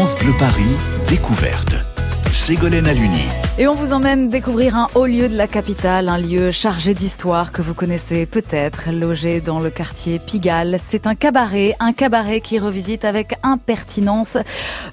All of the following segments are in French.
France Bleu Paris, découverte. Ségolène Aluni. Et on vous emmène découvrir un haut lieu de la capitale, un lieu chargé d'histoire que vous connaissez peut-être, logé dans le quartier Pigalle. C'est un cabaret, un cabaret qui revisite avec impertinence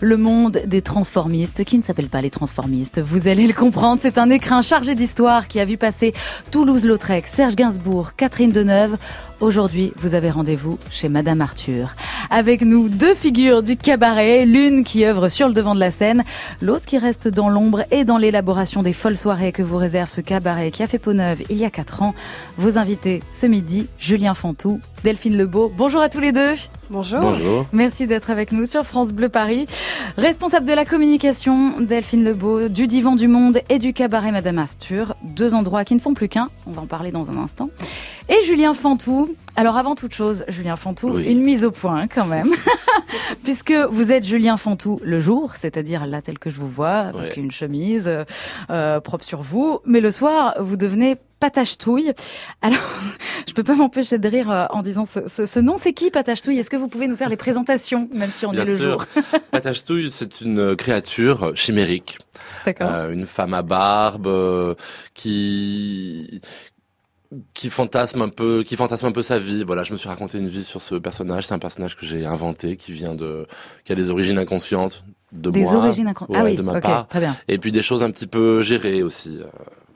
le monde des transformistes, qui ne s'appelle pas les transformistes. Vous allez le comprendre, c'est un écrin chargé d'histoire qui a vu passer Toulouse-Lautrec, Serge Gainsbourg, Catherine Deneuve. Aujourd'hui, vous avez rendez-vous chez Madame Arthur. Avec nous, deux figures du cabaret, l'une qui œuvre sur le devant de la scène, l'autre qui reste dans l'ombre et dans l'élaboration des folles soirées que vous réserve ce cabaret qui a fait peau neuve il y a quatre ans. Vos invités ce midi, Julien Fantou, Delphine Lebeau. Bonjour à tous les deux. Bonjour. Bonjour. Merci d'être avec nous sur France Bleu Paris. Responsable de la communication, Delphine Lebeau, du Divan du Monde et du cabaret Madame Arthur. Deux endroits qui ne font plus qu'un. On va en parler dans un instant. Et Julien Fantou. Alors avant toute chose, Julien Fantou, Oui. une mise au point quand même. Puisque vous êtes Julien Fantou le jour, c'est-à-dire là tel que je vous vois, avec Ouais. une chemise euh, euh, propre sur vous. Mais le soir, vous devenez Patachetouille. Alors, je peux pas m'empêcher de rire euh, en disant ce, ce- ce nom. C'est qui Patachetouille? Est-ce que vous pouvez nous faire les présentations, même si on Bien est le sûr. jour? Patachetouille, c'est une créature chimérique, D'accord. euh, une femme à barbe euh, qui qui fantasme un peu, qui fantasme un peu sa vie. Voilà, je me suis raconté une vie sur ce personnage. C'est un personnage que j'ai inventé, qui vient de, qui a des origines inconscientes de Des moi. origines. Ouais, ah oui, de ma part. très bien. Et puis des choses un petit peu gérées aussi.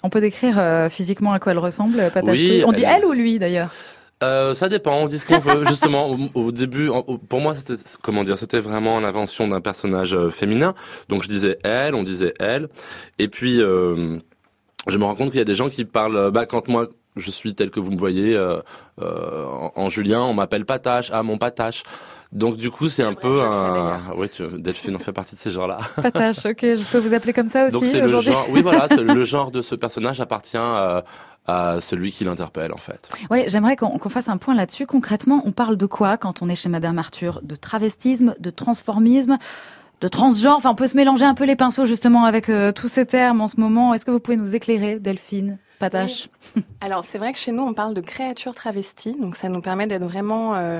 On peut décrire euh, physiquement à quoi elle ressemble, Patachetouille Oui, On dit elle- elle ou lui d'ailleurs? Euh, ça dépend, on dit ce qu'on veut. Justement, au, au début, au- pour moi, c'était comment dire, c'était vraiment l'invention d'un personnage euh, féminin. Donc je disais elle, on disait elle, et puis euh, je me rends compte qu'il y a des gens qui parlent. euh, Bah, quand moi je suis tel que vous me voyez euh, euh, en, en Julien, on m'appelle Patache, ah mon Patache. Donc du coup, c'est un peu un. Oui, tu... Delphine en fait partie de ces gens-là. Patache, ok, je peux vous appeler comme ça Donc aussi c'est le genre. Oui, voilà, c'est le genre de ce personnage appartient euh, à celui qui l'interpelle en fait. Oui, j'aimerais qu'on fasse un point là-dessus. Concrètement, on parle de quoi quand on est chez Madame Arthur? De travestisme, de transformisme, de transgenre? Enfin, on peut se mélanger un peu les pinceaux justement avec euh, tous ces termes en ce moment. Est-ce que vous pouvez nous éclairer, Delphine Patache? Alors c'est vrai que chez nous on parle de créatures travesties, donc ça nous permet d'être vraiment euh,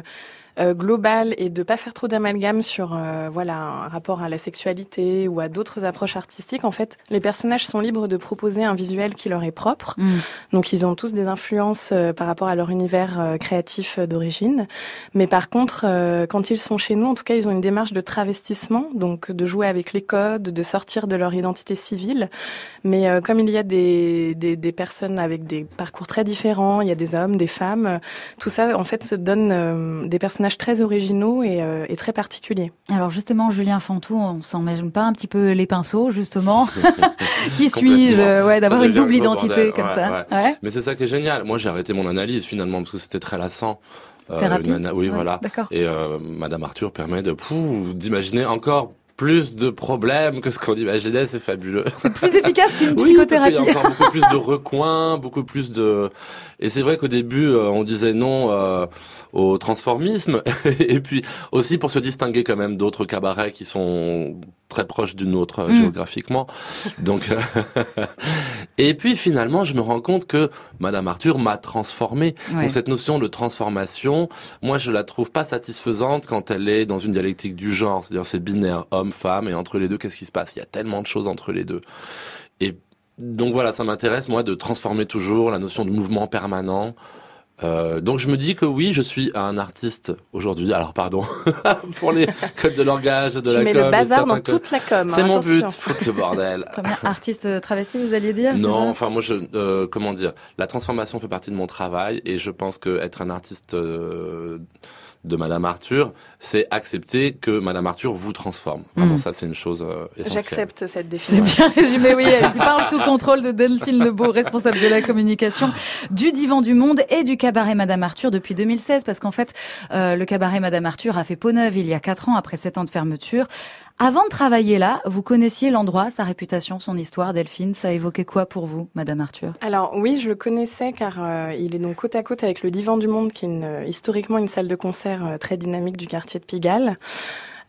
euh, global et de pas faire trop d'amalgame sur euh, voilà un rapport à la sexualité ou à d'autres approches artistiques. En fait, les personnages sont libres de proposer un visuel qui leur est propre. Hmm. Donc ils ont tous des influences euh, par rapport à leur univers créatif d'origine. Mais par contre, quand ils sont chez nous, en tout cas, ils ont une démarche de travestissement, donc de jouer avec les codes, de sortir de leur identité civile. Mais comme il y a des, des, des personnes avec des parcours très différents, il y a des hommes, des femmes, tout ça en fait se donne des personnages très originaux et, euh, et très particuliers. Alors justement, Julien Fantou, on s'en mêle pas un petit peu les pinceaux, justement Qui suis-je euh, Ouais, d'avoir une double identité bordel, comme ouais, ça. Ouais. Mais c'est ça qui est génial. Moi, j'ai arrêté mon analyse finalement parce que c'était très lassant. Euh, Thérapie une ana- Oui, Ouais, voilà. Et euh, Madame Arthur permet de d'imaginer encore plus de problèmes que ce qu'on imaginait. C'est fabuleux. C'est plus efficace qu'une Oui, parce psychothérapie. qu'il y a encore beaucoup plus de recoins, beaucoup plus de. Et c'est vrai qu'au début, euh, on disait non euh, au transformisme, et puis aussi pour se distinguer quand même d'autres cabarets qui sont très proches du nôtre euh, Mm. géographiquement. Donc, euh, et puis finalement, je me rends compte que Madame Arthur m'a transformé. Ouais. Donc cette notion de transformation, moi, je la trouve pas satisfaisante quand elle est dans une dialectique du genre, c'est-à-dire c'est binaire homme-femme, et entre les deux, qu'est-ce qui se passe? Il y a tellement de choses entre les deux. Et donc voilà, ça m'intéresse moi de transformer toujours la notion de mouvement permanent. Euh, donc je me dis que oui, je suis un artiste aujourd'hui. Alors pardon pour les codes de langage, de tu la mets com, le bazar dans codes. toute la com. C'est hein, mon attention. but, foutre le bordel. Artiste euh, travesti, vous alliez dire c'est Non, enfin moi je euh, comment dire, la transformation fait partie de mon travail et je pense que être un artiste euh, de Madame Arthur, c'est accepter que Madame Arthur vous transforme. Vraiment Mm. ça c'est une chose euh, essentielle. J'accepte cette C'est définition. bien résumé, oui. Elle parle sous contrôle de Delphine Lebeau, responsable de la communication du Divan du Monde et du cabaret Madame Arthur depuis 2016, parce qu'en fait, euh, le cabaret Madame Arthur a fait peau neuve il y a quatre ans après sept ans de fermeture. Avant de travailler là, vous connaissiez l'endroit, sa réputation, son histoire, Delphine. Ça évoquait quoi pour vous, Madame Arthur? Alors oui, je le connaissais car euh, il est donc côte à côte avec le Divan du Monde, qui est une, euh, historiquement une salle de concert euh, très dynamique du quartier de Pigalle.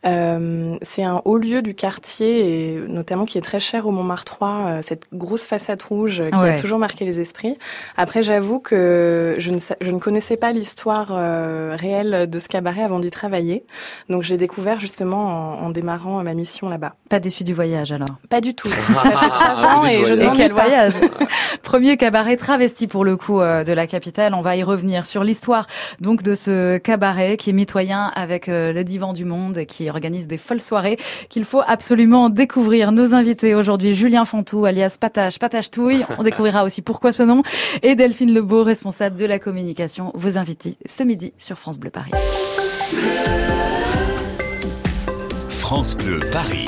Euh, c'est un haut lieu du quartier et notamment qui est très cher au Montmartre 3, euh, cette grosse façade rouge qui a toujours marqué les esprits. Après, j'avoue que je ne, je ne connaissais pas l'histoire euh, réelle de ce cabaret avant d'y travailler. Donc, j'ai découvert justement en, en démarrant ma mission là-bas. Pas déçu du voyage alors? Pas du tout. Ça fait trois ans et je ne quel voyage Premier cabaret travesti pour le coup de la capitale. On va y revenir sur l'histoire donc de ce cabaret qui est mitoyen avec le divan du monde et qui organise des folles soirées qu'il faut absolument découvrir. Nos invités aujourd'hui, Julien Fantou, alias Patache, Patache Touille. On découvrira aussi pourquoi ce nom. Et Delphine Lebeau, responsable de la communication. Vos invités ce midi sur France Bleu Paris. France Bleu Paris.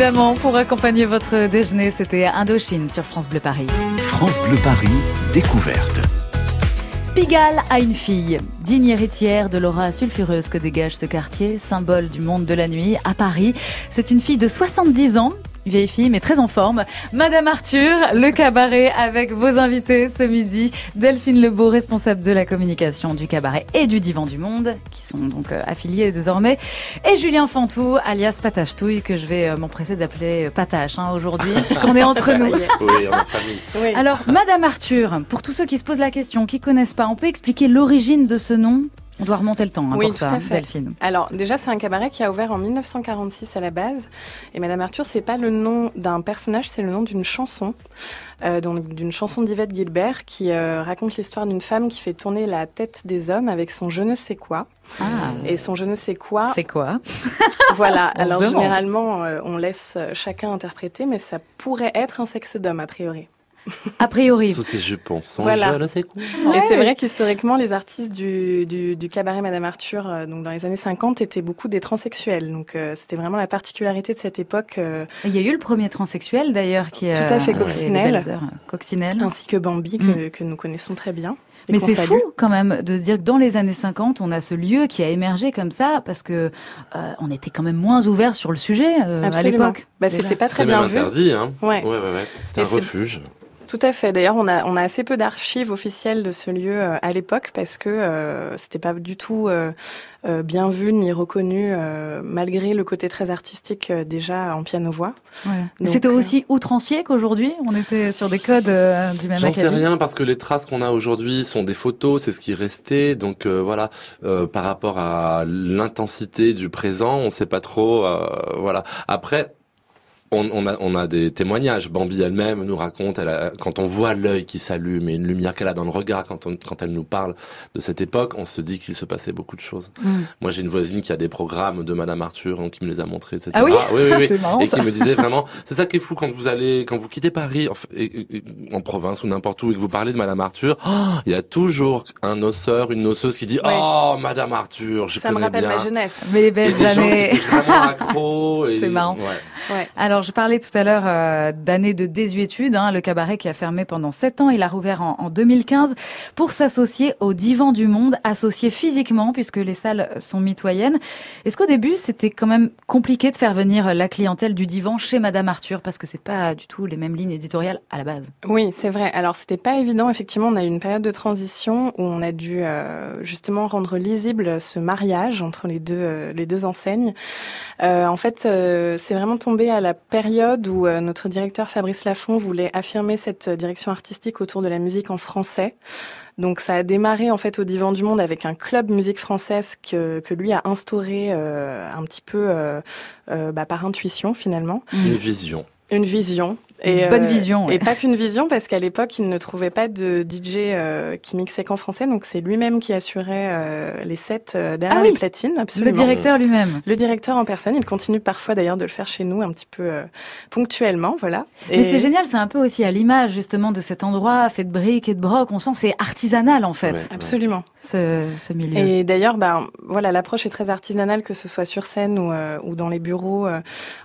Évidemment, pour accompagner votre déjeuner. C'était Indochine sur France Bleu Paris. France Bleu Paris, découverte. Pigalle a une fille, digne héritière de l'aura sulfureuse que dégage ce quartier, symbole du monde de la nuit à Paris. C'est une fille de 70 ans vieille fille, mais très en forme. Madame Arthur, le cabaret avec vos invités ce midi. Delphine Lebeau, responsable de la communication du cabaret et du Divan du Monde, qui sont donc euh, affiliés désormais. Et Julien Fantou, alias Patache Touille, que je vais euh, m'empresser d'appeler euh, Patache hein, aujourd'hui, puisqu'on est entre nous. Oui, en famille. Oui. Alors, Madame Arthur, pour tous ceux qui se posent la question, qui connaissent pas, on peut expliquer l'origine de ce nom? On doit remonter le temps hein, oui, pour ça. Delphine. Alors déjà, c'est un cabaret qui a ouvert en 1946 à la base. Et Madame Arthur, c'est pas le nom d'un personnage, c'est le nom d'une chanson. Euh, d'une chanson d'Yvette Gilbert qui euh, raconte l'histoire d'une femme qui fait tourner la tête des hommes avec son je ne sais quoi. Ah. Et son je ne sais quoi. C'est quoi? Voilà. Alors généralement, euh, on laisse chacun interpréter, mais ça pourrait être un sexe d'homme a priori. A priori. Sous ses jupons. Son Voilà. je ne sais quoi. Et c'est vrai qu'historiquement, les artistes du, du, du cabaret Madame Arthur, euh, donc dans les années 50, étaient beaucoup des transsexuels. Donc euh, c'était vraiment la particularité de cette époque, euh, Il y a eu le premier transsexuel d'ailleurs qui est Tout à fait, Coccinelle. Coccinelle. ainsi que Bambi, que, que nous connaissons très bien. Mm. Mais c'est salue. fou quand même de se dire que dans les années 50, on a ce lieu qui a émergé comme ça parce que euh, on était quand même moins ouvert sur le sujet euh, à l'époque. Bah, c'était pas très C'était même bien vu. interdit, hein. Ouais. Ouais, ouais, ouais. C'était Et un c'est- refuge. Tout à fait. D'ailleurs, on a, on a assez peu d'archives officielles de ce lieu euh, à l'époque parce que euh, c'était pas du tout euh, euh, bien vu ni reconnu euh, malgré le côté très artistique euh, déjà en piano-voix. Ouais. C'était euh, aussi outrancier qu'aujourd'hui. On était sur des codes euh, du même J'en sais rien parce que les traces qu'on a aujourd'hui sont des photos, c'est ce qui est resté. Donc euh, voilà, euh, par rapport à l'intensité du présent, on sait pas trop. euh, voilà. Après. On, on a, on a des témoignages. Bambi elle-même nous raconte, elle a- quand on voit l'œil qui s'allume et une lumière qu'elle a dans le regard quand, on- quand elle nous parle de cette époque, on se dit qu'il se passait beaucoup de choses. Mm. Moi, j'ai une voisine qui a des programmes de Madame Arthur, donc qui me les a montrés, etc. Ah oui oui, oui, oui. Marrant et ça. qui me disait vraiment, c'est ça qui est fou quand vous allez, quand vous quittez Paris, en, fait, et- et- en province ou n'importe où, et que vous parlez de Madame Arthur, oh, il y a toujours un osseur, une osseuse qui dit, Ouais. oh, Madame Arthur, je Ça me connais rappelle bien. ma jeunesse. Mais les Et belles des gens qui années. vraiment accros. C'est marrant. Ouais. Ouais. Alors, je parlais tout à l'heure euh, d'années de désuétude. Hein, le cabaret qui a fermé pendant sept ans, il a rouvert en, en 2015 pour s'associer au Divan du Monde, associé physiquement puisque les salles sont mitoyennes. Est-ce qu'au début, c'était quand même compliqué de faire venir la clientèle du Divan chez Madame Arthur? Parce que c'est pas du tout les mêmes lignes éditoriales à la base. Oui, c'est vrai. Alors, c'était pas évident. Effectivement, on a eu une période de transition où on a dû euh, justement rendre lisible ce mariage entre les deux euh, les deux enseignes. Euh, en fait, euh, c'est vraiment tombé à la période où euh, notre directeur Fabrice Laffont voulait affirmer cette direction artistique autour de la musique en français. Donc ça a démarré en fait au Divan du Monde avec un club musique française que, que lui a instauré euh, un petit peu euh, euh, bah, par intuition finalement, Une vision. une vision. Euh, Une bonne vision, ouais. Et pas qu'une vision, parce qu'à l'époque, il ne trouvait pas de DJ euh, qui mixait qu'en français, donc c'est lui-même qui assurait euh, les sets euh, derrière Ah oui, les platines, Le absolument. directeur lui-même. Le directeur en personne, il continue parfois d'ailleurs de le faire chez nous un petit peu euh, ponctuellement, voilà. Mais Et- c'est génial, c'est un peu aussi à l'image justement de cet endroit fait de briques et de broc. On sent que c'est artisanal en fait, Ouais. Absolument. ce, ce milieu. Et d'ailleurs, ben voilà, l'approche est très artisanale, que ce soit sur scène ou, euh, ou dans les bureaux. euh,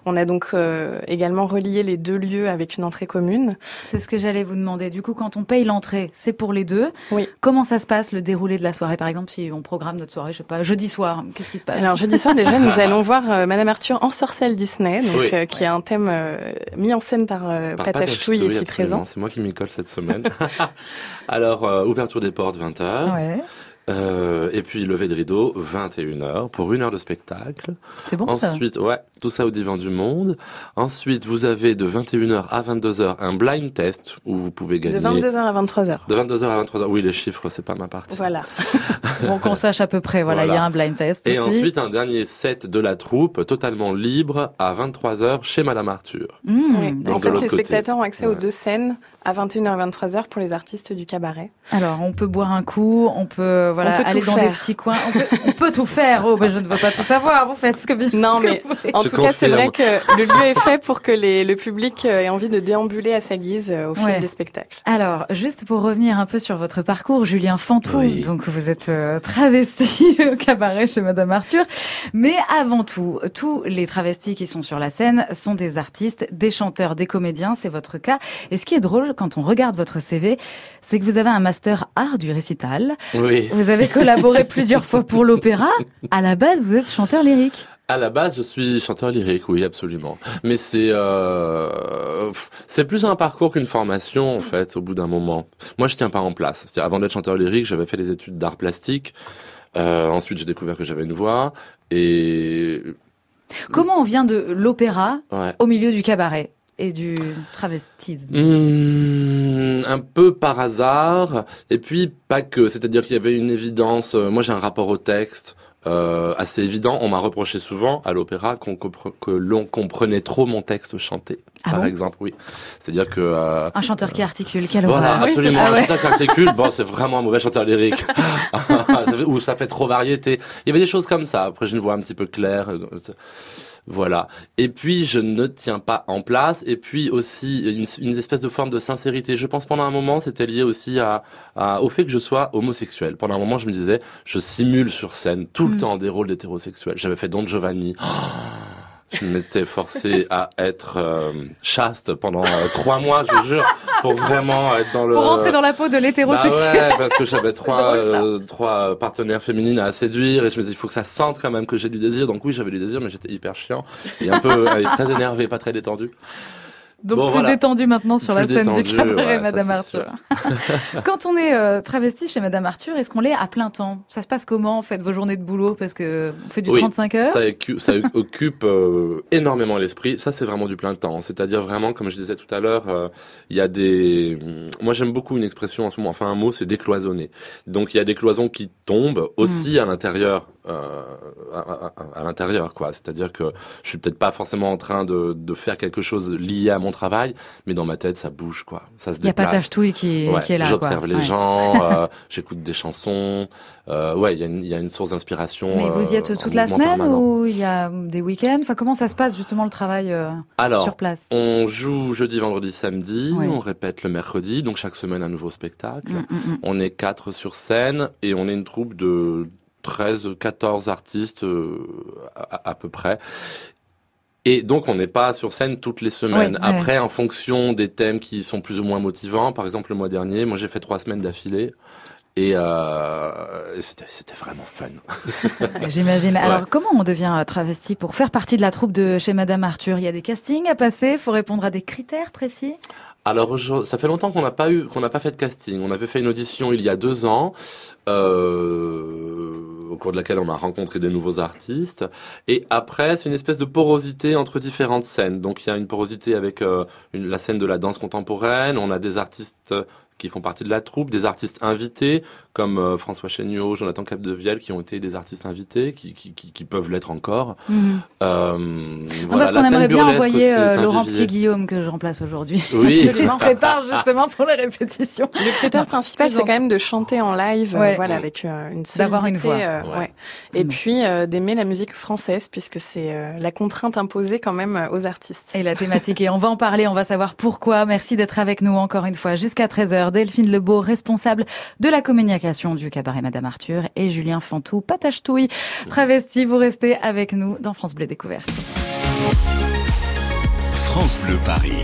on a donc euh, également relié les deux lieux avec une entrée commune. C'est ce que j'allais vous demander. Du coup, quand on paye l'entrée, c'est pour les deux. Oui. Comment ça se passe le déroulé de la soirée? Par exemple, si on programme notre soirée, je sais pas, jeudi soir, qu'est-ce qui se passe? Alors jeudi soir déjà, nous allons voir euh, Madame Arthur en sorcelle Disney, donc Oui. euh, qui est un thème euh, mis en scène par, euh, Par Touille, ici absolument. présent. C'est moi qui m'y colle cette semaine. Alors, euh, ouverture des portes 20h. Ouais, Euh, et puis lever de rideau 21h pour une heure de spectacle. c'est bon ça. Ensuite, ouais, tout ça au divan du monde. Ensuite, vous avez de 21h à 22h un blind test où vous pouvez De gagner 22h à 23h. de 22h à 23h. Oui, les chiffres, c'est pas ma partie. Voilà. Bon, qu'on sache à peu près. Voilà, il Voilà. y a un blind test. Et aussi. ensuite, un dernier set de la troupe totalement libre à 23h chez Madame Arthur. Mmh, Oui. Donc, En de fait, les côté. spectateurs ont accès aux deux scènes à 21h 23h pour les artistes du cabaret. Alors, on peut boire un coup, on peut voilà aller dans des petits coins, on peut, tout faire. Oh, mais je ne veux pas tout savoir. Vous faites ce que vous Non, mais en tout cas, c'est vrai que le lieu est fait pour que les, le public ait envie de déambuler à sa guise euh, au fil des spectacles. Alors, juste pour revenir un peu sur votre parcours, Julien Fantou, donc vous êtes euh, travesti au cabaret chez Madame Arthur, mais avant tout, tous les travestis qui sont sur la scène sont des artistes, des chanteurs, des comédiens. C'est votre cas. Et ce qui est drôle quand on regarde votre CV, c'est que vous avez un master art du récital. Oui. Vous avez collaboré plusieurs fois pour l'opéra. À la base, vous êtes chanteur lyrique. À la base, je suis chanteur lyrique, oui, absolument. Mais c'est euh, c'est plus un parcours qu'une formation en fait. Au bout d'un moment, moi, je tiens pas en place. Avant d'être chanteur lyrique, j'avais fait des études d'art plastique. Euh, ensuite, j'ai découvert que j'avais une voix et Comment on vient de l'opéra au milieu du cabaret? Et du travestisme mmh, Un peu par hasard, et puis pas que. C'est-à-dire qu'il y avait une évidence. Euh, moi, j'ai un rapport au texte. Euh, assez évident. On m'a reproché souvent à l'opéra que l'on comprenait trop mon texte chanté. Ah par exemple, oui. C'est-à-dire que euh, un chanteur qui articule, quelle Voilà, absolument. un chanteur qui articule, bon, c'est vraiment un mauvais chanteur lyrique. Ou ça fait trop variété. Il y avait des choses comme ça. Après, j'ai une voix un petit peu claire. Voilà. Et puis je ne tiens pas en place. Et puis aussi une, une espèce de forme de sincérité. Je pense pendant un moment c'était lié aussi à, au fait que je sois homosexuel. Pendant un moment je me disais je simule sur scène tout le mm. temps des rôles d'hétérosexuel. J'avais fait Don Giovanni. Oh je m'étais forcé à être euh, chaste pendant euh, trois mois, je jure, pour vraiment être dans le. Pour rentrer dans la peau de l'hétérosexuel. Bah ouais, parce que j'avais trois euh, trois partenaires féminines à séduire et je me disais il faut que ça sente quand même que j'ai du désir. Donc oui, j'avais du désir, mais j'étais hyper chiant et un peu très énervé, pas très détendu. Donc plus détendu maintenant sur la scène du cabaret, Madame Arthur. Quand on est euh, travesti chez Madame Arthur, est-ce qu'on l'est à plein temps? Ça se passe comment? En fait vos journées de boulot Parce que vous faites du 35 heures? Ça, ça occupe euh, énormément l'esprit. Ça, c'est vraiment du plein temps. C'est-à-dire vraiment, comme je disais tout à l'heure, euh, il y a des. Moi, j'aime beaucoup une expression en ce moment. Enfin, un mot, c'est décloisonner. Donc, il y a des cloisons qui tombent aussi mmh. à l'intérieur euh, à, à, l'intérieur, quoi. C'est-à-dire que je suis peut-être pas forcément en train de, de, faire quelque chose lié à mon travail, mais dans ma tête, ça bouge, quoi. Ça se déplace. Il y a pas tâche-touille qui, qui est là, J'observe les gens, euh, j'écoute des chansons. Euh, ouais, il y, a une, y a une source d'inspiration. Mais vous y êtes euh, toute la semaine ou il y a des week-ends? Enfin, comment ça se passe justement le travail euh, Alors, sur place? On joue jeudi, vendredi, samedi. On répète le mercredi, donc chaque semaine un nouveau spectacle. Mm, mm, mm. On est quatre sur scène et on est une troupe de 13, 14 artistes euh, à, peu près. Et donc on n'est pas sur scène toutes les semaines. Après, en fonction des thèmes qui sont plus ou moins motivants, par exemple le mois dernier, moi j'ai fait trois semaines d'affilée. Et, euh, c'était vraiment fun. J'imagine. Alors, comment on devient travesti pour faire partie de la troupe de chez Madame Arthur? Il y a des castings à passer, il faut répondre à des critères précis? Alors, ça fait longtemps qu'on n'a pas eu, qu'on n'a pas fait de casting. On avait fait une audition il y a deux ans, euh, au cours de laquelle on a rencontré des nouveaux artistes. Et après, c'est une espèce de porosité entre différentes scènes. Donc, il y a une porosité avec euh, la scène de la danse contemporaine. On a des artistes qui font partie de la troupe, des artistes invités comme euh, François Chéniaud, Jonathan Capdevielle, qui ont été des artistes invités, qui, qui, qui, qui peuvent l'être encore. Mhm. Euh, voilà, parce qu'on aimerait bien envoyer euh, Laurent Petit-Guillaume que je remplace aujourd'hui. Oui. Il se prépare justement pour les répétitions. Le critère principal, c'est quand même de chanter en live, euh, voilà, avec une solidité. D'avoir une voix. ouais. Et mm. puis d'aimer la musique française, puisque c'est la contrainte imposée quand même aux artistes. Et la thématique. Et on va en parler, on va savoir pourquoi. Merci d'être avec nous encore une fois jusqu'à 13h. Delphine Lebeau, responsable de la communication du cabaret Madame Arthur et Julien Fantou, patachetouille, travesti. Vous restez avec nous dans France Bleu Découverte. France Bleu Paris.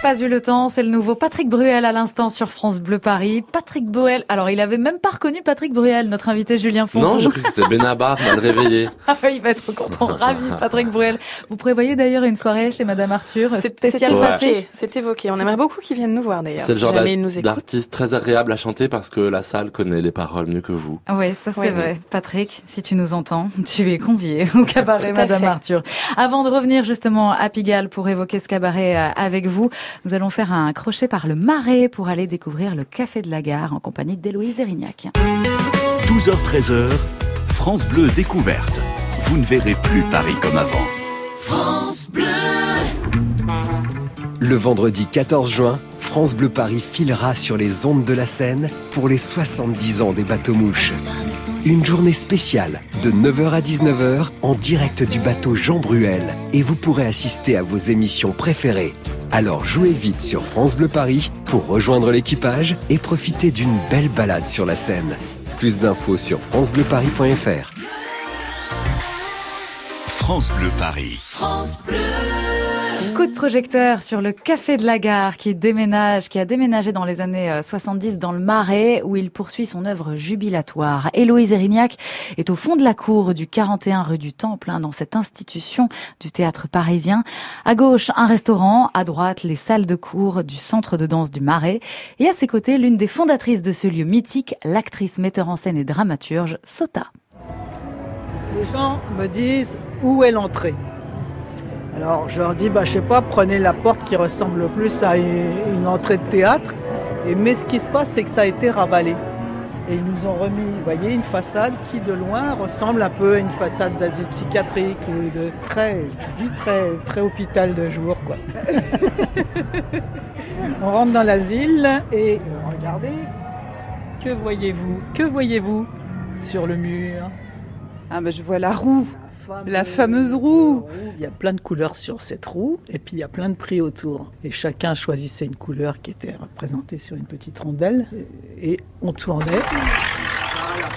Pas eu le temps, c'est le nouveau Patrick Bruel à l'instant sur France Bleu Paris. Patrick Bruel, alors il avait même pas reconnu Patrick Bruel, notre invité Julien Fonson. Non, j'ai cru que c'était Benabar, mal réveillé. Ah oui, il va être content, ravi, Patrick Bruel. Vous prévoyez d'ailleurs une soirée chez Madame Arthur, spéciale C'est Patrick. évoqué, C'est évoqué. On aimerait beaucoup qu'ils viennent nous voir d'ailleurs. C'est le si genre d'artiste très agréable à chanter parce que la salle connaît les paroles mieux que vous. Oui, ça c'est Ouais. vrai. Patrick, si tu nous entends, tu es convié au cabaret Madame fait. Arthur. Avant de revenir justement à Pigalle pour évoquer ce cabaret euh, avec vous, nous allons faire un crochet par le Marais pour aller découvrir le Café de la Gare en compagnie d'Héloïse Erignac. 12h-13h, France Bleu découverte. Vous ne verrez plus Paris comme avant. Le vendredi 14 juin, France Bleu Paris filera sur les ondes de la Seine pour les 70 ans des bateaux mouches. Une journée spéciale de 9h à 19h en direct du bateau Jean Bruel et vous pourrez assister à vos émissions préférées. Alors jouez vite sur France Bleu Paris pour rejoindre l'équipage et profiter d'une belle balade sur la Seine. Plus d'infos sur francebleuparis.fr. France Bleu Paris. Coup de projecteur sur le Café de la Gare qui déménage, qui a déménagé dans les années euh, 70 dans le Marais où il poursuit son œuvre jubilatoire. Héloïse Erignac est au fond de la cour du 41 rue du Temple, hein, dans cette institution du théâtre parisien. À gauche, un restaurant, à droite, les salles de cours du centre de danse du Marais. Et à ses côtés, l'une des fondatrices de ce lieu mythique, l'actrice, metteur en scène et dramaturge, Sota. Les gens me disent où est l'entrée? Alors je leur dis, bah, je sais pas, prenez la porte qui ressemble le plus à une, entrée de théâtre. Mais ce qui se passe, c'est que ça a été ravalé. Et ils nous ont remis, vous voyez, une façade qui de loin ressemble un peu à une façade d'asile psychiatrique ou de très, je dis très, hôpital de jour, quoi. On rentre dans l'asile et regardez, que voyez-vous Que voyez-vous sur le mur? Ah ben je vois la roue, la fameuse roue. Il y a plein de couleurs sur cette roue et puis il y a plein de prix autour. Et chacun choisissait une couleur qui était représentée sur une petite rondelle et on tournait. Voilà.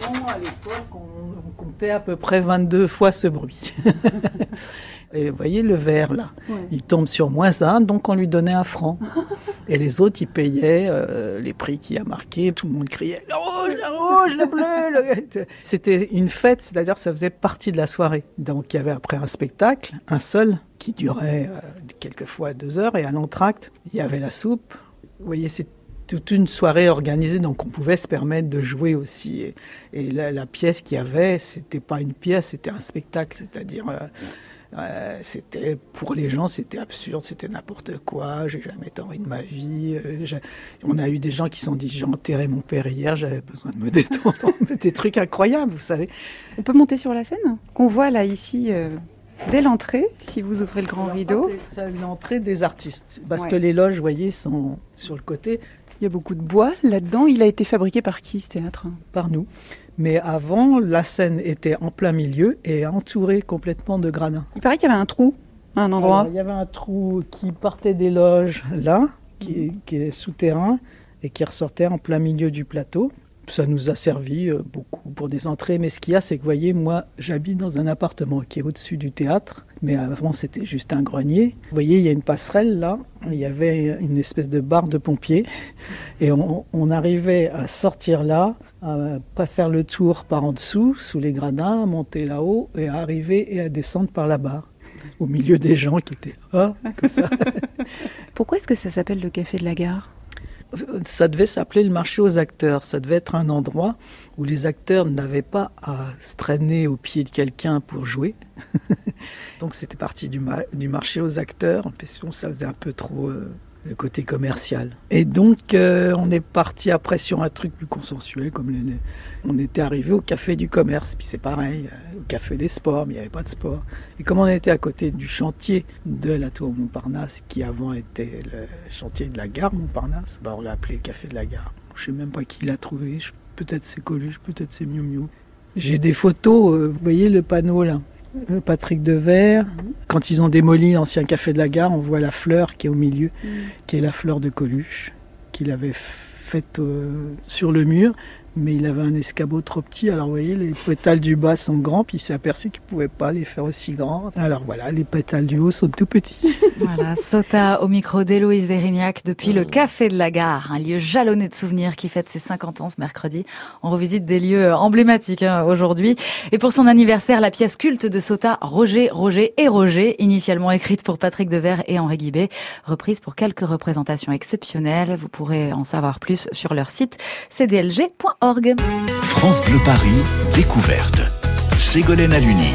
Normalement, à l'époque, on, on comptait à peu près 22 fois ce bruit. Et vous voyez le vert là, il tombe sur moins un, donc on lui donnait un franc. Et les autres, ils payaient euh, les prix qui a marqué. Tout le monde criait le rouge, le rouge, le bleu. le- C'était une fête, c'est-à-dire ça faisait partie de la soirée. Donc il y avait après un spectacle, un seul, qui durait euh, quelquefois deux heures. Et à l'entracte, il y avait la soupe. Vous voyez, c'est toute une soirée organisée, donc on pouvait se permettre de jouer aussi. Et, et la, la pièce qu'il y avait, c'était pas une pièce, c'était un spectacle, c'est-à-dire. euh, euh, c'était pour les gens, c'était absurde, c'était n'importe quoi. J'ai jamais vie de ma vie. euh, on a eu des gens qui se sont dit j'ai enterré mon père hier, j'avais besoin de me détendre. des trucs incroyables, vous savez. On peut monter sur la scène? Qu'on voit là ici euh, dès l'entrée, si vous ouvrez le grand Alors rideau. c'est- C'est l'entrée des artistes, parce Ouais. que les loges, vous voyez, sont sur le côté Il y a beaucoup de bois là-dedans. Il a été fabriqué par qui ce théâtre? Par nous. Mais avant, la scène était en plein milieu et entourée complètement de gradins. Il paraît qu'il y avait un trou, à un endroit. Alors, il y avait un trou qui partait des loges là, qui, qui est souterrain et qui ressortait en plein milieu du plateau. Ça nous a servi euh, beaucoup pour des entrées, mais ce qu'il y a, c'est que, vous voyez, moi, j'habite dans un appartement qui est au-dessus du théâtre, mais avant, c'était juste un grenier. Vous voyez, il y a une passerelle là, il y avait une espèce de barre de pompiers, et on, arrivait à sortir là, à pas faire le tour par en dessous, sous les gradins, à monter là-haut, et à arriver et à descendre par la barre au milieu des gens qui étaient ah, comme ça. Pourquoi est-ce que ça s'appelle le café de la gare? Ça devait s'appeler le marché aux acteurs. Ça devait être un endroit où les acteurs n'avaient pas à se traîner au pied de quelqu'un pour jouer. Donc c'était parti du, ma- du marché aux acteurs, parce que ça faisait un peu trop euh, le côté commercial. Et donc euh, on est parti après sur un truc plus consensuel, comme on était arrivé au café du commerce, puis c'est pareil, euh, au café des sports, mais il n'y avait pas de sport. Et comme on était à côté du chantier de la tour Montparnasse, qui avant était le chantier de la gare Montparnasse, bah on l'a appelé le café de la gare. Je sais même pas qui l'a trouvé, peut-être c'est Coluche, peut-être c'est Miu Miu. J'ai des photos, euh, vous voyez le panneau là Patrick Devers, quand ils ont démoli l'ancien café de la gare, on voit la fleur qui est au milieu, qui est la fleur de Coluche, qu'il avait faite euh, sur le mur, mais il avait un escabeau trop petit. Alors vous voyez, les pétales du bas sont grands, puis il s'est aperçu qu'il ne pouvait pas les faire aussi grands. Alors voilà, les pétales du haut sont tout petits. Voilà, Sota au micro d'Héloïse Derignac depuis le Café de la Gare, un lieu jalonné de souvenirs qui fête ses 50 ans ce mercredi. On revisite des lieux emblématiques hein, aujourd'hui. Et pour son anniversaire, la pièce culte de Sota, Roger, Roger et Roger, initialement écrite pour Patrick Devers et Henri Guibet, reprise pour quelques représentations exceptionnelles. Vous pourrez en savoir plus sur leur site cdlg.org. France Bleu Paris, découverte. Ségolène Aluni.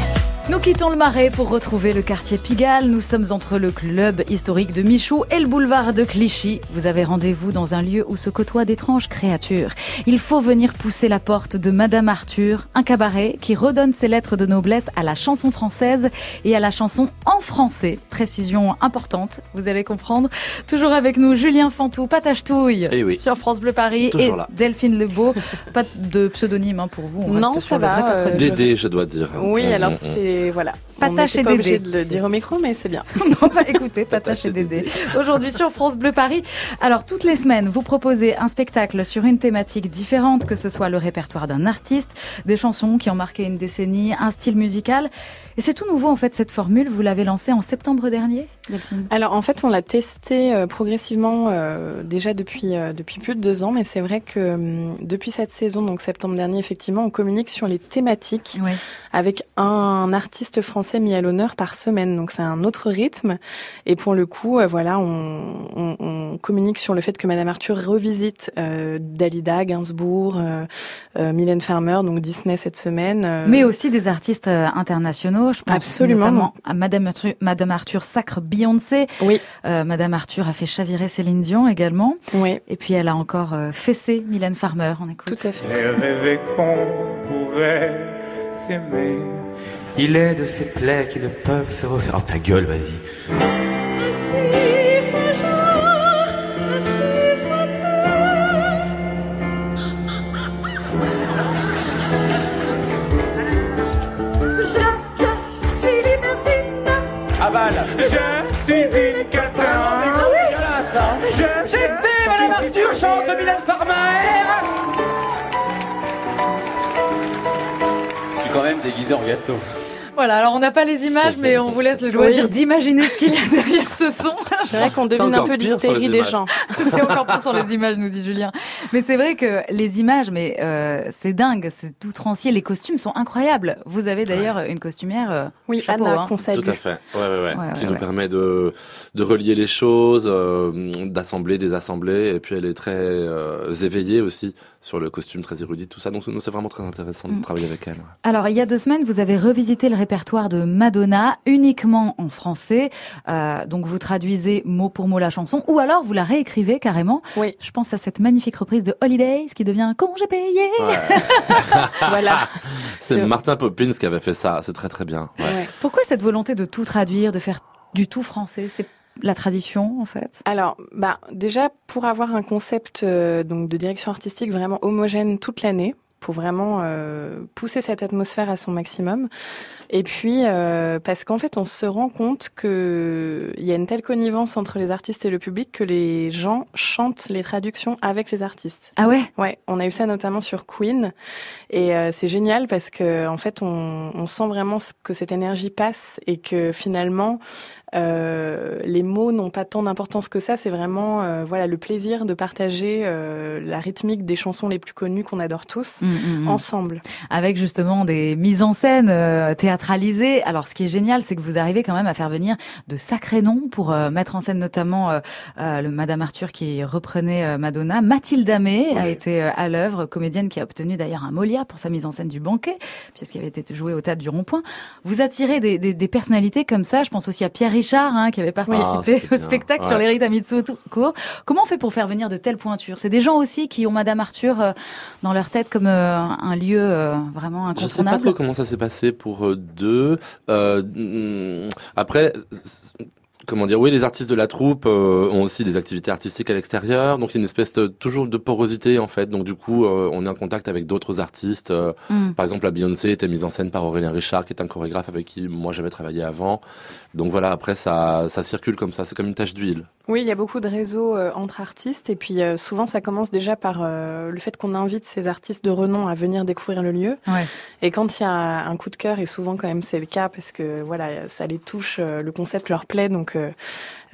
Nous quittons le Marais pour retrouver le quartier Pigalle. Nous sommes entre le club historique de Michou et le boulevard de Clichy. Vous avez rendez-vous dans un lieu où se côtoient d'étranges créatures. Il faut venir pousser la porte de Madame Arthur, un cabaret qui redonne ses lettres de noblesse à la chanson française et à la chanson en français. Précision importante, vous allez comprendre. Toujours avec nous, Julien Fantou, Patachetouille Eh oui. sur France Bleu Paris Toujours et là. Delphine Lebeau. Pas de pseudonyme hein, pour vous. On Non, reste ça sur le va, vrai euh. Dédé, je dois dire. Oui, Mm, alors mm, c'est voilà. Patache et pas obligé Dédé. de le dire au micro, mais c'est bien. On va écouter Patache et Dédé. Aujourd'hui sur France Bleu Paris. Alors, toutes les semaines, vous proposez un spectacle sur une thématique différente, que ce soit le répertoire d'un artiste, des chansons qui ont marqué une décennie, un style musical. Et c'est tout nouveau, en fait, cette formule. Vous l'avez lancée en septembre dernier, Delphine? Alors en fait, on l'a testé euh, progressivement euh, déjà depuis euh, depuis plus de deux ans, mais c'est vrai que hum, depuis cette saison, donc septembre dernier, effectivement, on communique sur les thématiques avec un artistes français mis à l'honneur par semaine. Donc c'est un autre rythme. Et pour le coup, euh, voilà, on, on, on, communique sur le fait que Madame Arthur revisite euh, Dalida, Gainsbourg, euh, euh, Mylène Farmer, donc Disney cette semaine. Mais aussi des artistes internationaux. Je pense Absolument. notamment à Madame Arthur, Madame Arthur sacre Beyoncé. Oui. Madame Arthur a fait chavirer Céline Dion également. Oui. Et puis elle a encore fessé Mylène Farmer. On écoute. Tout à fait. J'ai rêvé qu'on pouvait s'aimer. Il est de ces plaies qui ne peuvent se refaire. Oh ta gueule, vas-y. Je, je suis déguisé en gâteau. Voilà, alors on n'a pas les images, mais on vous laisse le loisir Oui. d'imaginer ce qu'il y a derrière ce son. C'est vrai qu'on devine un peu pire l'hystérie des images. gens. c'est encore plus sur les images, nous dit Julien. Mais c'est vrai que les images, mais euh, c'est dingue, c'est tout trancier. Les costumes sont incroyables. Vous avez d'ailleurs une costumière. euh, Oui, chapeau, Anna, hein. qu'on salue. Tout à fait. Ouais, ouais, ouais. Ouais, qui ouais, nous ouais. permet de, de relier les choses, euh, d'assembler, désassembler. Et puis elle est très euh, éveillée aussi sur le costume, très érudit, tout ça. Donc c'est vraiment très intéressant de Mm. travailler avec elle. Alors, il y a deux semaines, vous avez revisité le répertoire de Madonna uniquement en français. Euh, donc, vous traduisez mot pour mot la chanson, ou alors vous la réécrivez carrément. Oui. Je pense à cette magnifique reprise de Holidays qui devient un congé payé. Voilà. C'est C'est- Martin Poppins qui avait fait ça. C'est très très bien. Ouais. Ouais. Pourquoi cette volonté de tout traduire, de faire du tout français? C'est la tradition, en fait? Alors, bah déjà pour avoir un concept euh, donc de direction artistique vraiment homogène toute l'année, pour vraiment euh, pousser cette atmosphère à son maximum. Et puis euh, parce qu'en fait, on se rend compte que il y a une telle connivence entre les artistes et le public que les gens chantent les traductions avec les artistes. Ah ouais? Ouais, on a eu ça notamment sur Queen et euh, c'est génial parce que en fait on, on sent vraiment ce- que cette énergie passe et que finalement euh, les mots n'ont pas tant d'importance que ça. C'est vraiment euh, voilà le plaisir de partager euh, la rythmique des chansons les plus connues qu'on adore tous Mm, mm, mm. ensemble. avec justement des mises en scène euh, théâtralisées. Alors, ce qui est génial, c'est que vous arrivez quand même à faire venir de sacrés noms pour euh, mettre en scène notamment le Madame Arthur qui reprenait Madonna. Mathilde Amé a été à l'œuvre, comédienne qui a obtenu d'ailleurs un Molière pour sa mise en scène du banquet, puisqu'il avait été joué au théâtre du Rond-Point. Vous attirez des, des, des personnalités comme ça. Je pense aussi à Pierre Richard, hein, qui avait participé c'était au bien. spectacle sur Ouais. les rites à Mitsuko. Comment on fait pour faire venir de telles pointures? C'est des gens aussi qui ont Madame Arthur euh, dans leur tête comme euh, un lieu euh, vraiment Je sais pas incontournable? trop comment ça s'est passé pour eux deux. Euh, mm, après, comment dire, oui, les artistes de la troupe euh, ont aussi des activités artistiques à l'extérieur, donc il y a une espèce de, toujours de porosité en fait. Donc du coup, euh, on est en contact avec d'autres artistes. Euh, Mm. Par exemple, la Beyoncé était mise en scène par Aurélien Richard, qui est un chorégraphe avec qui moi j'avais travaillé avant. Donc voilà, après ça, ça circule comme ça. C'est comme une tache d'huile. Oui, il y a beaucoup de réseaux euh, entre artistes et puis euh, souvent ça commence déjà par euh, le fait qu'on invite ces artistes de renom à venir découvrir le lieu. Ouais. Et quand il y a un coup de cœur, et souvent quand même c'est le cas parce que voilà, ça les touche, euh, le concept leur plaît, donc euh,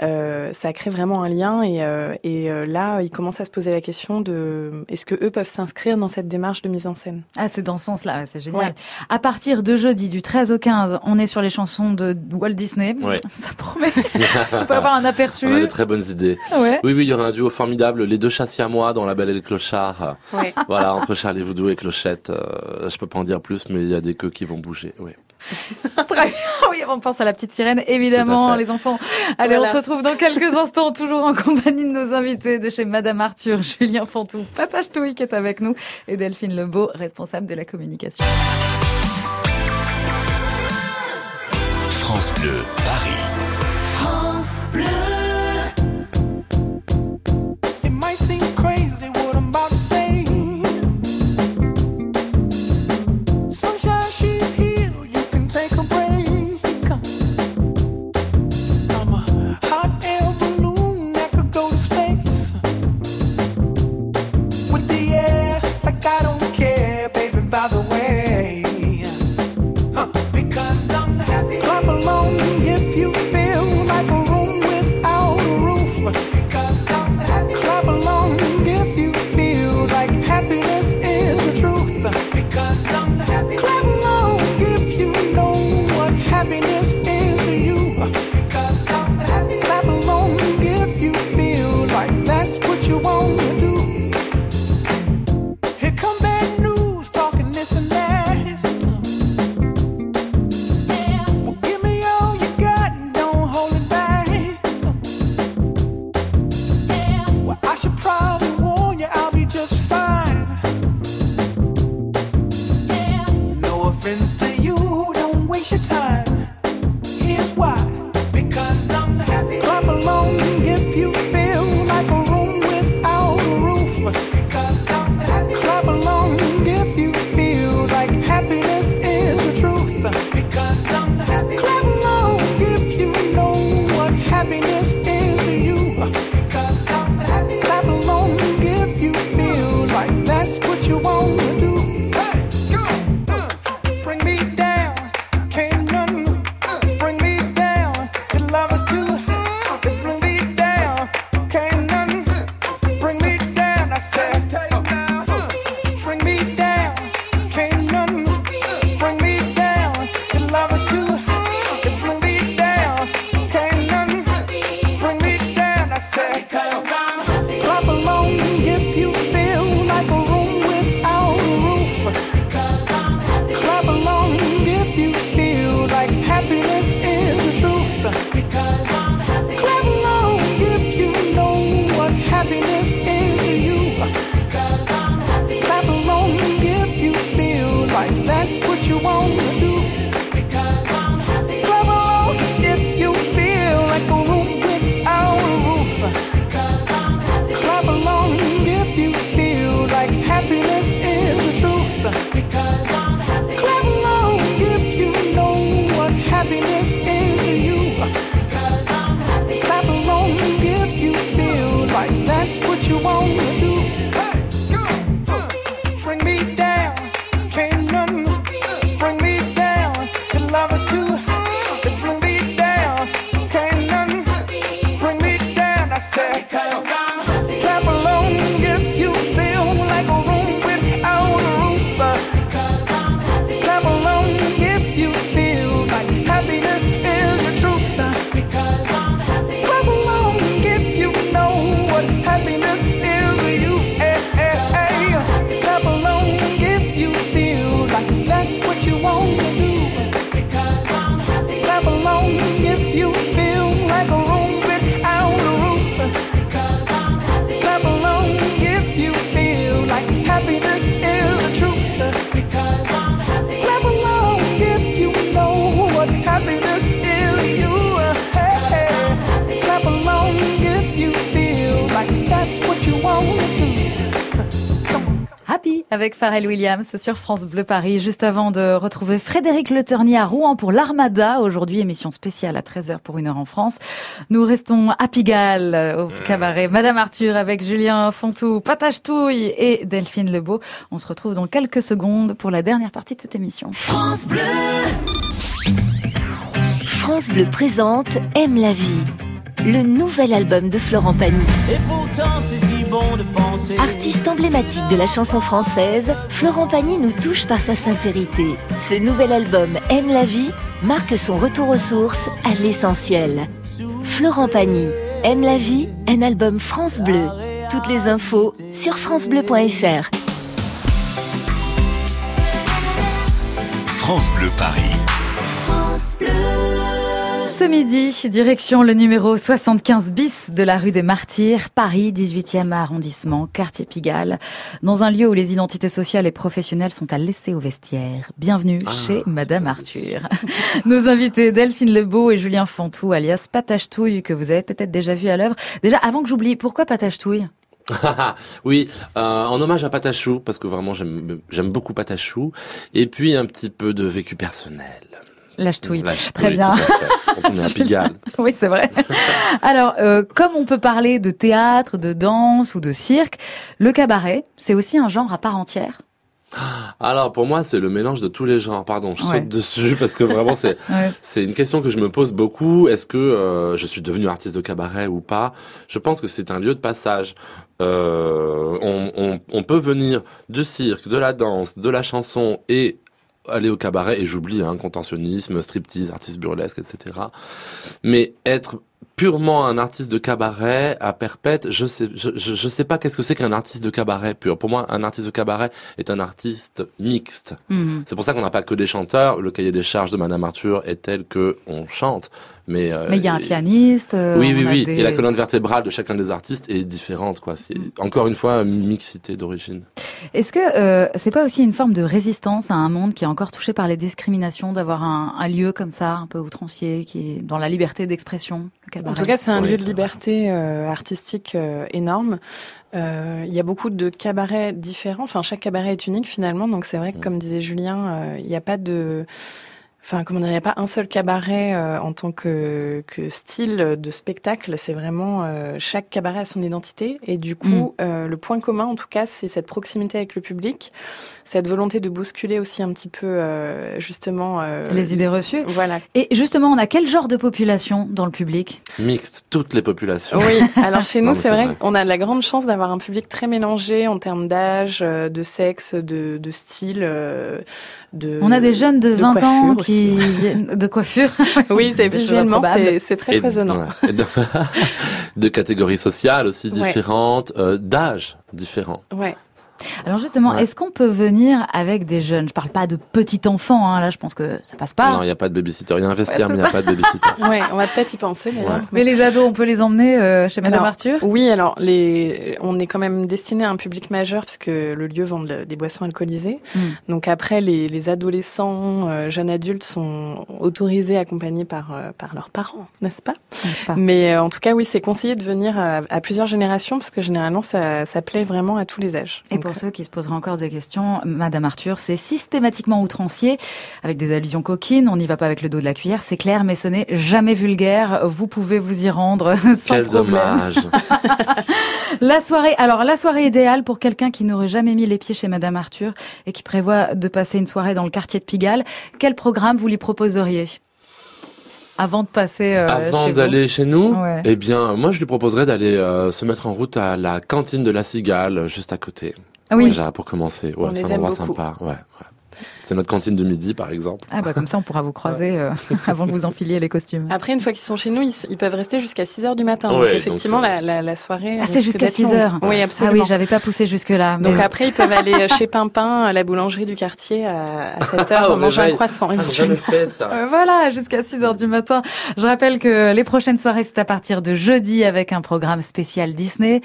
euh, ça crée vraiment un lien. Et, euh, et euh, là, ils commencent à se poser la question de est-ce que eux peuvent s'inscrire dans cette démarche de mise en scène? Ah, c'est dans ce sens-là, ouais, c'est génial. Ouais. À partir de jeudi, du 13 au 15, on est sur les chansons de Walt Disney. Ouais. Ça promet. Est-ce qu'on peut avoir un aperçu On a de très bonnes idées. Ouais. Oui, oui, il y aura un duo formidable. Les deux chassiers à moi dans La Belle et le Clochard. Ouais. Voilà, entre Charlie Voudou et Clochette. Euh, je peux pas en dire plus, mais il y a des queues qui vont bouger. Oui. Très bien. Oui, on pense à la petite sirène, évidemment, les enfants. Allez, Voilà. on se retrouve dans quelques instants, toujours en compagnie de nos invités de chez Madame Arthur, Julien Fantou, Patache Touy qui est avec nous et Delphine Lebeau, responsable de la communication. France Bleu, friends to you. Don't waste your time. Avec Pharrell Williams sur France Bleu Paris. Juste avant de retrouver Frédéric Le Ternier à Rouen pour l'Armada. Aujourd'hui, émission spéciale à 13h pour une heure en France. Nous restons à Pigalle, euh, au cabaret Madame Arthur avec Julien Fontou, Patache Touille et Delphine Lebeau. On se retrouve dans quelques secondes pour la dernière partie de cette émission. France Bleu. France Bleu présente Aime la vie. Le nouvel album de Florent Pagny. Et pourtant c'est si bon de penser. Artiste emblématique de la chanson française, Florent Pagny nous touche par sa sincérité. Ce nouvel album Aime la vie marque son retour aux sources, à l'essentiel. Florent Pagny, Aime la vie, un album France Bleu. Toutes les infos sur francebleu.fr. France Bleu Paris. Ce midi, direction le numéro 75 bis de la rue des Martyrs, Paris, 18e arrondissement, quartier Pigalle, dans un lieu où les identités sociales et professionnelles sont à laisser au vestiaire. Bienvenue chez Madame Arthur. Nos invités Delphine Lebeau et Julien Fantou, alias Patachetouille, que vous avez peut-être déjà vu à l'œuvre. Déjà, avant que j'oublie, pourquoi Patachetouille oui, euh, en hommage à Patachou, parce que vraiment j'aime j'aime beaucoup Patachou, et puis un petit peu de vécu personnel. La ch'touille, Très bien. Quand on est à Pigalle. oui, c'est vrai. Alors, euh, comme on peut parler de théâtre, de danse ou de cirque, le cabaret, c'est aussi un genre à part entière? Alors pour moi c'est le mélange de tous les genres. Pardon, je Ouais. saute dessus parce que vraiment c'est Ouais. c'est une question que je me pose beaucoup. Est-ce que euh, je suis devenu artiste de cabaret ou pas? Je pense que c'est un lieu de passage. Euh, on, on, on peut venir du cirque, de la danse, de la chanson et aller au cabaret et j'oublie hein, contentionnisme, striptease, artiste burlesque, etc. Mais être purement un artiste de cabaret à perpète, je sais, je, je, sais pas qu'est-ce que c'est qu'un artiste de cabaret pur. Pour moi, un artiste de cabaret est un artiste mixte. Mhm. C'est pour ça qu'on n'a pas que des chanteurs. Le cahier des charges de Madame Arthur est tel que on chante. Mais mais il y a un pianiste. Euh, oui, oui, oui. Et la colonne vertébrale de chacun des artistes est différente, quoi. C'est mm. encore une fois une mixité d'origine. Est-ce que euh, c'est pas aussi une forme de résistance à un monde qui est encore touché par les discriminations, d'avoir un, un, lieu comme ça, un peu outrancier, qui est dans la liberté d'expression En tout cas, c'est un lieu de liberté euh, artistique énorme. Euh, il y a beaucoup de cabarets différents. Enfin, chaque cabaret est unique finalement. Donc c'est vrai que, mm. comme disait Julien, il n'y a pas de Enfin, comment dire, il n'y a pas un seul cabaret euh, en tant que, que, style de spectacle. C'est vraiment euh, chaque cabaret a son identité. Et du coup, mm. euh, le point commun, en tout cas, c'est cette proximité avec le public, cette volonté de bousculer aussi un petit peu, justement, les idées reçues. Voilà. Et justement, on a quel genre de population dans le public? Mixte, toutes les populations. Oui. Alors chez nous, c'est vrai, qu'on a la grande chance d'avoir un public très mélangé en termes d'âge, de sexe, de, de style. de, on a des jeunes de 20 ans qui de coiffure. oui, c'est visuellement, c'est très foisonnant. de, catégories sociales aussi différentes, euh, d'âge différents. Ouais. Alors justement, est-ce qu'on peut venir avec des jeunes? Je parle pas de petits enfants, hein, là je pense que ça passe pas. Non, il n'y a pas de babysitter. Il y a un vestiaire, mais il n'y a pas de babysitter. ouais, on va peut-être y penser. Mais les ados, on peut les emmener euh, chez Madame Arthur? Oui, alors les... on est quand même destiné à un public majeur puisque le lieu vend des boissons alcoolisées. Hmm. Donc après, les, les adolescents, euh, jeunes adultes sont autorisés, accompagnés par, euh, par leurs parents, n'est-ce pas, pas, Mais en tout cas, oui, c'est conseillé de venir à, plusieurs générations parce que généralement, ça, ça plaît vraiment à tous les âges. Et pour ceux qui se poseraient encore des questions, Madame Arthur, c'est systématiquement outrancier, avec des allusions coquines, on n'y va pas avec le dos de la cuillère, c'est clair, mais ce n'est jamais vulgaire, vous pouvez vous y rendre sans Quel dommage. La soirée, alors la soirée idéale pour quelqu'un qui n'aurait jamais mis les pieds chez Madame Arthur et qui prévoit de passer une soirée dans le quartier de Pigalle, quel programme vous lui proposeriez? Avant de passer euh, avant d'aller chez nous eh bien moi je lui proposerais d'aller euh, se mettre en route à la cantine de la Cigale juste à côté oui. déjà pour commencer ouais c'est un endroit sympa ouais, ouais. C'est notre cantine de midi, par exemple. Ah bah comme ça, on pourra vous croiser euh, avant que vous enfiliez les costumes. Après, une fois qu'ils sont chez nous, ils, peuvent rester jusqu'à 6 heures du matin. donc effectivement, euh, la, la, la, soirée. Ah, c'est jusqu'à 6 heures. Oui, absolument. Ah oui, j'avais pas poussé jusque là. Donc après, ils peuvent aller chez Pimpin, à la boulangerie du quartier, à, à 7 heures, manger un croissant. Éventuellement. Fait, ça. Euh, voilà, jusqu'à 6 heures du matin. Je rappelle que les prochaines soirées, c'est à partir de jeudi avec un programme spécial Disney.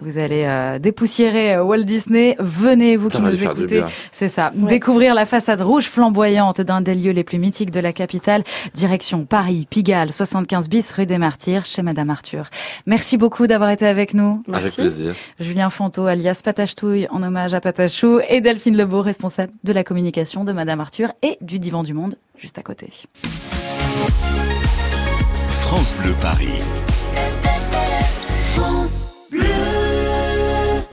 Vous allez euh, dépoussiérer euh, Walt Disney. Venez, vous qui nous écoutez. C'est ça. Découvrir la façade rouge flamboyante d'un des lieux les plus mythiques de la capitale. Direction Paris, Pigalle, 75 bis rue des Martyrs, chez Madame Arthur. Merci beaucoup d'avoir été avec nous. Merci. Avec plaisir. Julien Fanto, alias Patachetouille, en hommage à Patachou, et Delphine Lebeau, responsable de la communication de Madame Arthur et du Divan du Monde, juste à côté. France Bleu Paris.